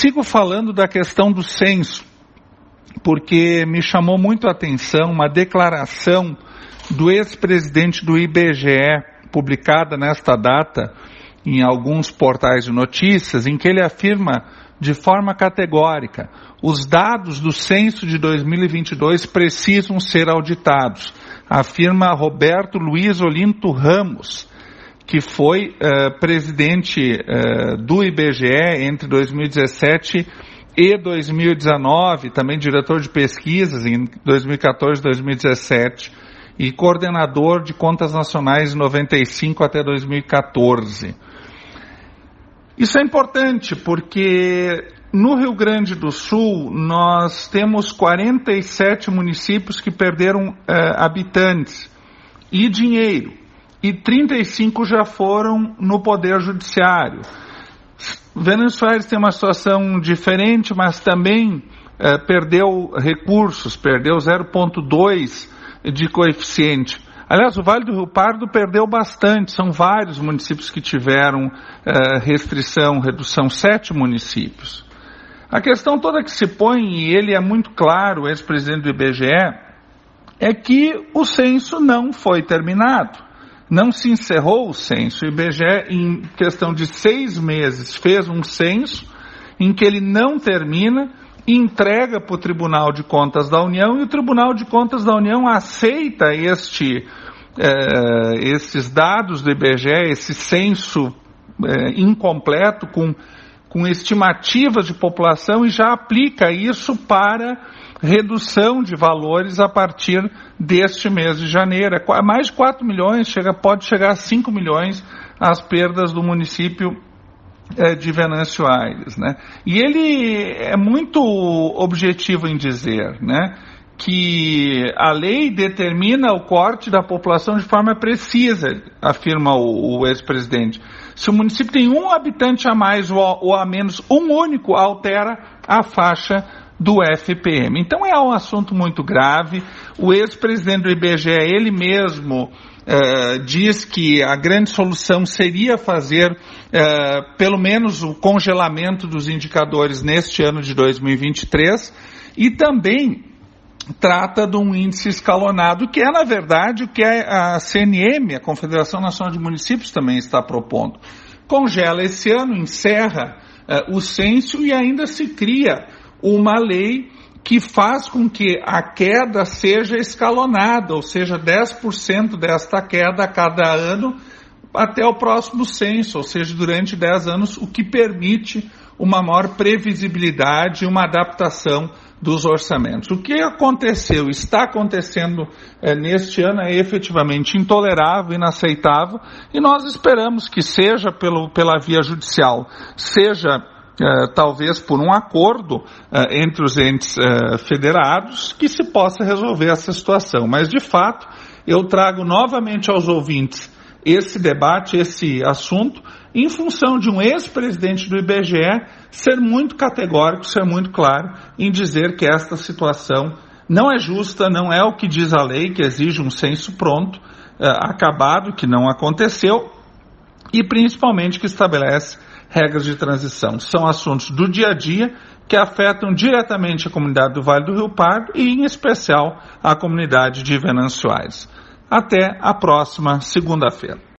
sigo falando da questão do censo, porque me chamou muito a atenção uma declaração do ex-presidente do IBGE, publicada nesta data em alguns portais de notícias, em que ele afirma de forma categórica: os dados do censo de 2022 precisam ser auditados, afirma Roberto Luiz Olinto Ramos, que foi uh, presidente uh, do IBGE entre 2017 e 2019, também diretor de pesquisas em 2014 e 2017 e coordenador de contas nacionais de 95 até 2014. Isso é importante porque no Rio Grande do Sul nós temos 47 municípios que perderam eh, habitantes e dinheiro, e 35 já foram no Poder Judiciário. Venezuela tem uma situação diferente, mas também eh, perdeu recursos, perdeu 0,2 de coeficiente. Aliás, o Vale do Rio Pardo perdeu bastante, são vários municípios que tiveram uh, restrição, redução, sete municípios. A questão toda que se põe, e ele é muito claro, ex-presidente do IBGE, é que o censo não foi terminado. Não se encerrou o censo. O IBGE, em questão de seis meses, fez um censo em que ele não termina entrega para o Tribunal de Contas da União e o Tribunal de Contas da União aceita este, é, esses dados do IBGE, esse censo é, incompleto com, com estimativas de população e já aplica isso para redução de valores a partir deste mês de janeiro. É mais de 4 milhões, chega, pode chegar a 5 milhões as perdas do município é, de Venâncio Aires, né? E ele é muito objetivo em dizer, né? Que a lei determina o corte da população de forma precisa, afirma o, o ex-presidente. Se o município tem um habitante a mais ou, ou a menos, um único altera a faixa do FPM. Então é um assunto muito grave. O ex-presidente do IBGE, ele mesmo, Uh, diz que a grande solução seria fazer uh, pelo menos o congelamento dos indicadores neste ano de 2023 e também trata de um índice escalonado, que é, na verdade, o que a CNM, a Confederação Nacional de Municípios, também está propondo. Congela esse ano, encerra uh, o censo e ainda se cria uma lei que faz com que a queda seja escalonada, ou seja, 10% desta queda a cada ano até o próximo censo, ou seja, durante 10 anos, o que permite uma maior previsibilidade e uma adaptação dos orçamentos. O que aconteceu, está acontecendo é, neste ano é efetivamente intolerável, inaceitável, e nós esperamos que seja pelo, pela via judicial, seja é, talvez por um acordo é, entre os entes federados, que se possa resolver essa situação. Mas, de fato, eu trago novamente aos ouvintes esse debate, esse assunto, em função de um ex-presidente do IBGE ser muito categórico, ser muito claro em dizer que esta situação não é justa, não é o que diz a lei, que exige um censo pronto, uh, acabado, que não aconteceu, e principalmente que estabelece regras de transição. São assuntos do dia a dia que afetam diretamente a comunidade do Vale do Rio Pardo e, em especial, a comunidade de Venâncio Aires. Até a próxima segunda-feira.